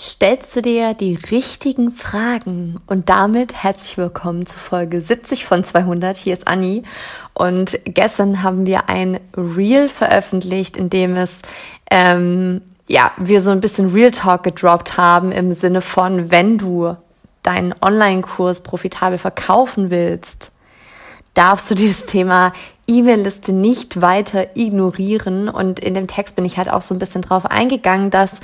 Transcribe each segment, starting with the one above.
stellst du dir die richtigen Fragen. Und damit herzlich willkommen zu Folge 70 von 200. Hier ist Anni. Und gestern haben wir ein Reel veröffentlicht, in dem es, ähm, ja, wir so ein bisschen Real Talk gedroppt haben im Sinne von, wenn du deinen Online-Kurs profitabel verkaufen willst, darfst du dieses Thema E-Mail-Liste nicht weiter ignorieren. Und in dem Text bin ich halt auch so ein bisschen drauf eingegangen, dass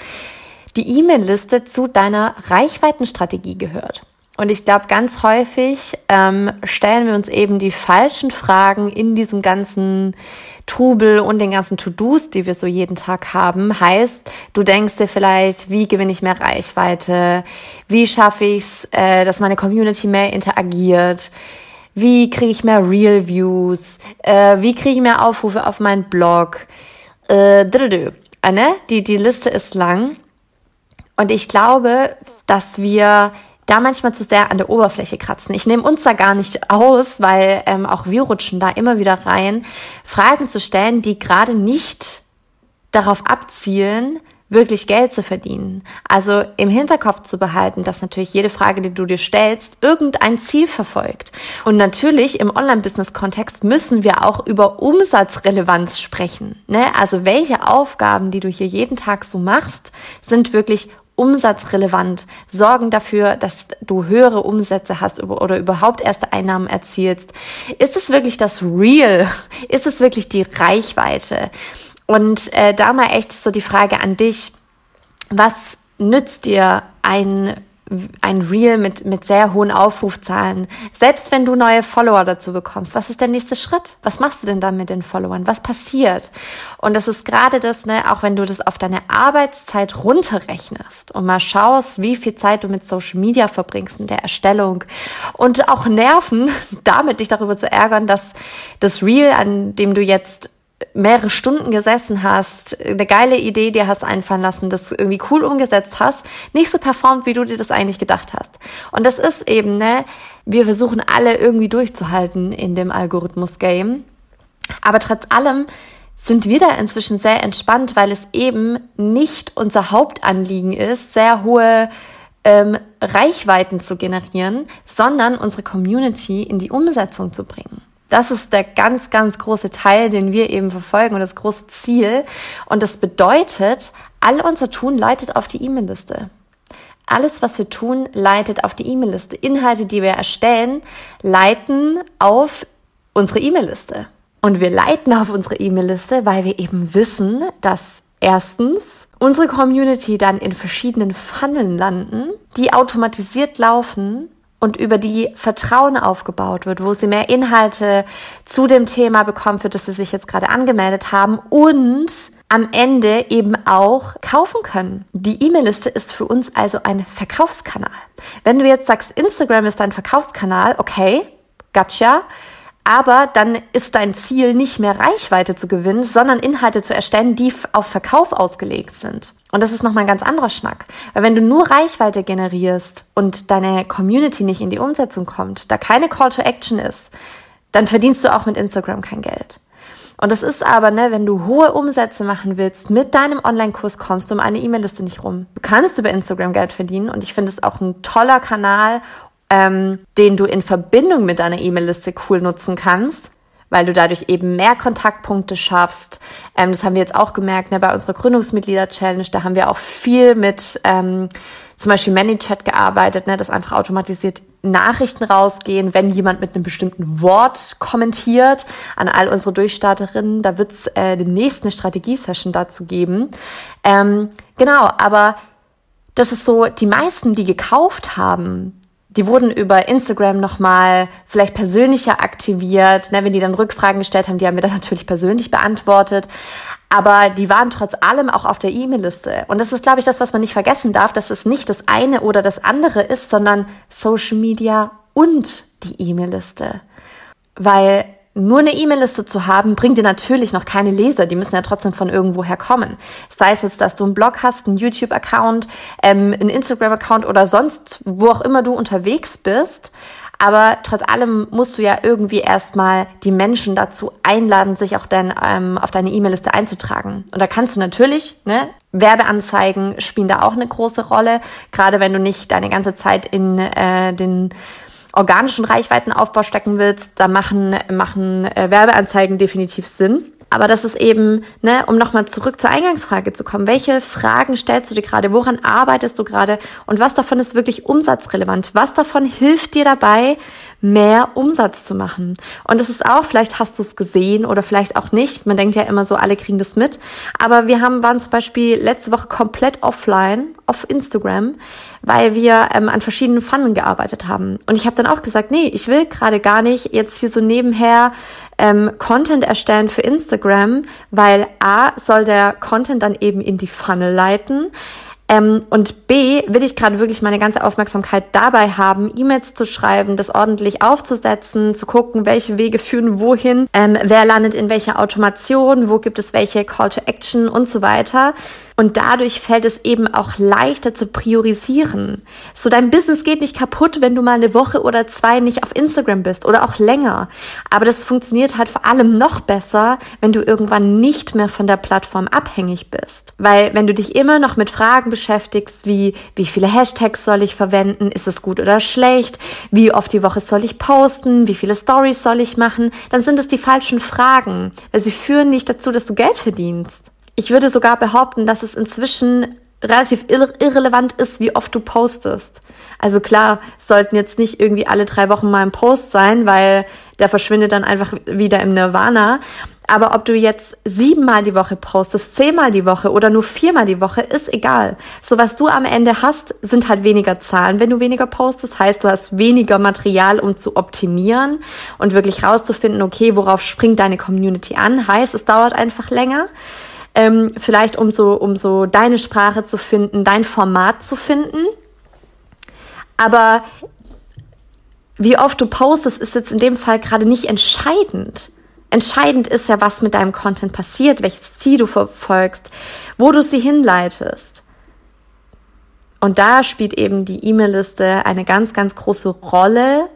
die E-Mail-Liste zu deiner Reichweitenstrategie gehört. Und ich glaube, ganz häufig ähm, stellen wir uns eben die falschen Fragen in diesem ganzen Trubel und den ganzen To-Dos, die wir so jeden Tag haben. Heißt, du denkst dir vielleicht, wie gewinne ich mehr Reichweite? Wie schaffe ich es, äh, dass meine Community mehr interagiert? Wie kriege ich mehr Real Views? Äh, wie kriege ich mehr Aufrufe auf meinen Blog? Äh, äh, ne? die, die Liste ist lang. Und ich glaube, dass wir da manchmal zu sehr an der Oberfläche kratzen. Ich nehme uns da gar nicht aus, weil ähm, auch wir rutschen da immer wieder rein, Fragen zu stellen, die gerade nicht darauf abzielen, wirklich Geld zu verdienen. Also im Hinterkopf zu behalten, dass natürlich jede Frage, die du dir stellst, irgendein Ziel verfolgt. Und natürlich im Online-Business-Kontext müssen wir auch über Umsatzrelevanz sprechen. Ne? Also welche Aufgaben, die du hier jeden Tag so machst, sind wirklich umsatzrelevant, sorgen dafür, dass du höhere Umsätze hast oder überhaupt erste Einnahmen erzielst. Ist es wirklich das Real? Ist es wirklich die Reichweite? Und äh, da mal echt so die Frage an dich, was nützt dir ein ein Reel mit, mit sehr hohen Aufrufzahlen. Selbst wenn du neue Follower dazu bekommst, was ist der nächste Schritt? Was machst du denn dann mit den Followern? Was passiert? Und das ist gerade das, ne, auch wenn du das auf deine Arbeitszeit runterrechnest und mal schaust, wie viel Zeit du mit Social Media verbringst in der Erstellung und auch Nerven, damit dich darüber zu ärgern, dass das Reel, an dem du jetzt mehrere Stunden gesessen hast, eine geile Idee dir hast einfallen lassen, das irgendwie cool umgesetzt hast, nicht so performt, wie du dir das eigentlich gedacht hast. Und das ist eben, ne, wir versuchen alle irgendwie durchzuhalten in dem Algorithmus-Game. Aber trotz allem sind wir da inzwischen sehr entspannt, weil es eben nicht unser Hauptanliegen ist, sehr hohe ähm, Reichweiten zu generieren, sondern unsere Community in die Umsetzung zu bringen. Das ist der ganz, ganz große Teil, den wir eben verfolgen und das große Ziel. Und das bedeutet, all unser Tun leitet auf die E-Mail-Liste. Alles, was wir tun, leitet auf die E-Mail-Liste. Inhalte, die wir erstellen, leiten auf unsere E-Mail-Liste. Und wir leiten auf unsere E-Mail-Liste, weil wir eben wissen, dass erstens unsere Community dann in verschiedenen Funneln landen, die automatisiert laufen und über die Vertrauen aufgebaut wird, wo sie mehr Inhalte zu dem Thema bekommen, für das sie sich jetzt gerade angemeldet haben und am Ende eben auch kaufen können. Die E-Mail-Liste ist für uns also ein Verkaufskanal. Wenn du jetzt sagst, Instagram ist dein Verkaufskanal, okay, gotcha aber dann ist dein Ziel nicht mehr Reichweite zu gewinnen, sondern Inhalte zu erstellen, die auf Verkauf ausgelegt sind. Und das ist nochmal ein ganz anderer Schnack. Weil wenn du nur Reichweite generierst und deine Community nicht in die Umsetzung kommt, da keine Call to Action ist, dann verdienst du auch mit Instagram kein Geld. Und das ist aber, ne, wenn du hohe Umsätze machen willst, mit deinem Online-Kurs kommst du um eine E-Mail-Liste nicht rum. Du kannst über Instagram Geld verdienen und ich finde es auch ein toller Kanal, ähm, den du in Verbindung mit deiner E-Mail-Liste cool nutzen kannst, weil du dadurch eben mehr Kontaktpunkte schaffst. Ähm, das haben wir jetzt auch gemerkt ne, bei unserer Gründungsmitglieder-Challenge. Da haben wir auch viel mit ähm, zum Beispiel ManyChat gearbeitet, ne, dass einfach automatisiert Nachrichten rausgehen, wenn jemand mit einem bestimmten Wort kommentiert an all unsere Durchstarterinnen. Da wird es äh, demnächst eine Strategie-Session dazu geben. Ähm, genau, aber das ist so, die meisten, die gekauft haben, die wurden über Instagram nochmal vielleicht persönlicher aktiviert. Ne, wenn die dann Rückfragen gestellt haben, die haben wir dann natürlich persönlich beantwortet. Aber die waren trotz allem auch auf der E-Mail-Liste. Und das ist, glaube ich, das, was man nicht vergessen darf, dass es nicht das eine oder das andere ist, sondern Social Media und die E-Mail-Liste. Weil nur eine E-Mail-Liste zu haben, bringt dir natürlich noch keine Leser. Die müssen ja trotzdem von irgendwoher kommen. Sei es jetzt, dass du einen Blog hast, einen YouTube-Account, ähm, einen Instagram-Account oder sonst, wo auch immer du unterwegs bist. Aber trotz allem musst du ja irgendwie erstmal die Menschen dazu einladen, sich auch dein, ähm, auf deine E-Mail-Liste einzutragen. Und da kannst du natürlich, ne, Werbeanzeigen spielen da auch eine große Rolle, gerade wenn du nicht deine ganze Zeit in äh, den organischen Reichweitenaufbau stecken willst, da machen, machen äh, Werbeanzeigen definitiv Sinn. Aber das ist eben, ne, um nochmal zurück zur Eingangsfrage zu kommen. Welche Fragen stellst du dir gerade? Woran arbeitest du gerade? Und was davon ist wirklich umsatzrelevant? Was davon hilft dir dabei, mehr Umsatz zu machen. Und es ist auch, vielleicht hast du es gesehen oder vielleicht auch nicht. Man denkt ja immer so, alle kriegen das mit. Aber wir haben, waren zum Beispiel letzte Woche komplett offline auf Instagram, weil wir ähm, an verschiedenen Pfannen gearbeitet haben. Und ich habe dann auch gesagt, nee, ich will gerade gar nicht jetzt hier so nebenher ähm, Content erstellen für Instagram, weil A soll der Content dann eben in die Funnel leiten. Ähm, und B, will ich gerade wirklich meine ganze Aufmerksamkeit dabei haben, E-Mails zu schreiben, das ordentlich aufzusetzen, zu gucken, welche Wege führen wohin, ähm, wer landet in welcher Automation, wo gibt es welche Call to Action und so weiter. Und dadurch fällt es eben auch leichter zu priorisieren. So dein Business geht nicht kaputt, wenn du mal eine Woche oder zwei nicht auf Instagram bist oder auch länger. Aber das funktioniert halt vor allem noch besser, wenn du irgendwann nicht mehr von der Plattform abhängig bist. Weil wenn du dich immer noch mit Fragen beschäftigst, wie wie viele Hashtags soll ich verwenden, ist es gut oder schlecht, wie oft die Woche soll ich posten, wie viele Stories soll ich machen, dann sind es die falschen Fragen, weil sie führen nicht dazu, dass du Geld verdienst. Ich würde sogar behaupten, dass es inzwischen relativ irre irrelevant ist, wie oft du postest. Also klar, sollten jetzt nicht irgendwie alle drei Wochen mal ein Post sein, weil der verschwindet dann einfach wieder im Nirvana. Aber ob du jetzt siebenmal die Woche postest, zehnmal die Woche oder nur viermal die Woche, ist egal. So was du am Ende hast, sind halt weniger Zahlen, wenn du weniger postest. Heißt, du hast weniger Material, um zu optimieren und wirklich rauszufinden, okay, worauf springt deine Community an. Heißt, es dauert einfach länger ähm, vielleicht um so, um so deine Sprache zu finden, dein Format zu finden. Aber wie oft du postest, ist jetzt in dem Fall gerade nicht entscheidend. Entscheidend ist ja, was mit deinem Content passiert, welches Ziel du verfolgst, wo du sie hinleitest. Und da spielt eben die E-Mail-Liste eine ganz, ganz große Rolle,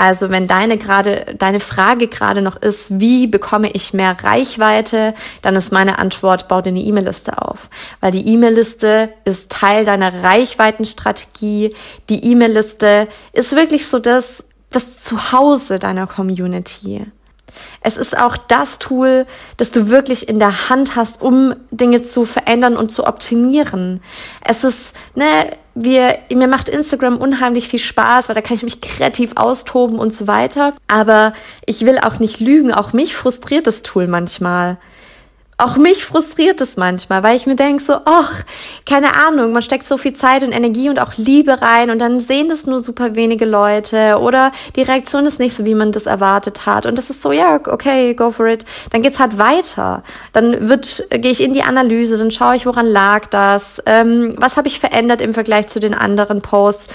also wenn deine gerade, deine Frage gerade noch ist, wie bekomme ich mehr Reichweite, dann ist meine Antwort, bau dir eine E-Mail-Liste auf. Weil die E-Mail-Liste ist Teil deiner Reichweitenstrategie. Die E-Mail-Liste ist wirklich so das, das Zuhause deiner Community. Es ist auch das Tool, das du wirklich in der Hand hast, um Dinge zu verändern und zu optimieren. Es ist, ne, wir, mir macht Instagram unheimlich viel Spaß, weil da kann ich mich kreativ austoben und so weiter. Aber ich will auch nicht lügen. Auch mich frustriert das Tool manchmal auch mich frustriert es manchmal, weil ich mir denke so, ach, keine Ahnung, man steckt so viel Zeit und Energie und auch Liebe rein und dann sehen das nur super wenige Leute oder die Reaktion ist nicht so, wie man das erwartet hat und das ist so, ja, okay, go for it. Dann geht's halt weiter. Dann wird, gehe ich in die Analyse, dann schaue ich, woran lag das, ähm, was habe ich verändert im Vergleich zu den anderen Posts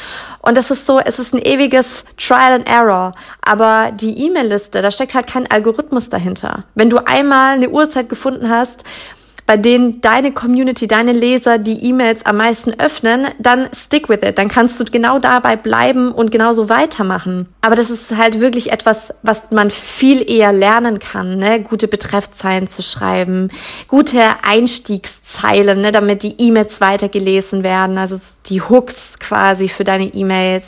und das ist so, es ist ein ewiges Trial and Error. Aber die E-Mail-Liste, da steckt halt kein Algorithmus dahinter. Wenn du einmal eine Uhrzeit gefunden hast, bei denen deine Community, deine Leser die E-Mails am meisten öffnen, dann stick with it. Dann kannst du genau dabei bleiben und genauso weitermachen. Aber das ist halt wirklich etwas, was man viel eher lernen kann, ne? Gute Betreffzeilen zu schreiben, gute Einstiegszeilen, ne? damit die E-Mails weitergelesen werden, also die Hooks quasi für deine E-Mails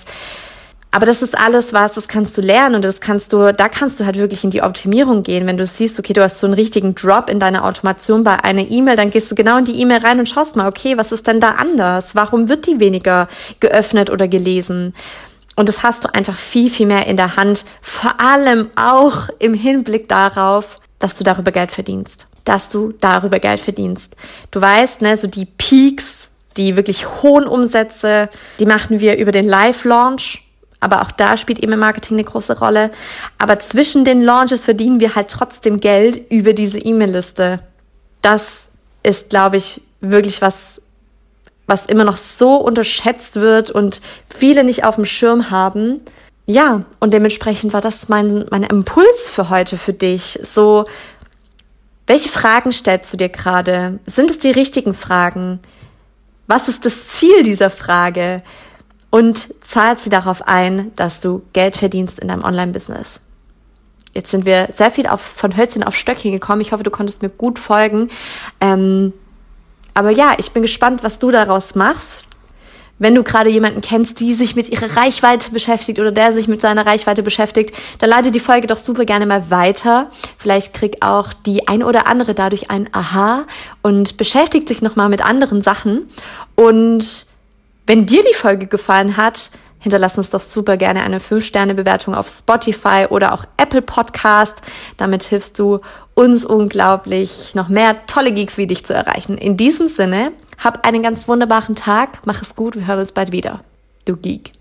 aber das ist alles was, das kannst du lernen und das kannst du, da kannst du halt wirklich in die Optimierung gehen. Wenn du siehst, okay, du hast so einen richtigen Drop in deiner Automation bei einer E-Mail, dann gehst du genau in die E-Mail rein und schaust mal, okay, was ist denn da anders? Warum wird die weniger geöffnet oder gelesen? Und das hast du einfach viel, viel mehr in der Hand. Vor allem auch im Hinblick darauf, dass du darüber Geld verdienst. Dass du darüber Geld verdienst. Du weißt, ne, so die Peaks, die wirklich hohen Umsätze, die machen wir über den Live-Launch aber auch da spielt E-Mail-Marketing eine große Rolle. Aber zwischen den Launches verdienen wir halt trotzdem Geld über diese E-Mail-Liste. Das ist, glaube ich, wirklich was, was immer noch so unterschätzt wird und viele nicht auf dem Schirm haben. Ja, und dementsprechend war das mein, mein Impuls für heute für dich. So, welche Fragen stellst du dir gerade? Sind es die richtigen Fragen? Was ist das Ziel dieser Frage? Und zahlt sie darauf ein, dass du Geld verdienst in deinem Online-Business. Jetzt sind wir sehr viel auf, von Hölzchen auf Stöckchen gekommen. Ich hoffe, du konntest mir gut folgen. Ähm, Aber ja, ich bin gespannt, was du daraus machst. Wenn du gerade jemanden kennst, die sich mit ihrer Reichweite beschäftigt oder der sich mit seiner Reichweite beschäftigt, dann leite die Folge doch super gerne mal weiter. Vielleicht kriegt auch die ein oder andere dadurch ein Aha und beschäftigt sich nochmal mit anderen Sachen. Und wenn dir die Folge gefallen hat, hinterlass uns doch super gerne eine 5-Sterne-Bewertung auf Spotify oder auch Apple Podcast. Damit hilfst du uns unglaublich, noch mehr tolle Geeks wie dich zu erreichen. In diesem Sinne, hab einen ganz wunderbaren Tag, mach es gut, wir hören uns bald wieder. Du Geek.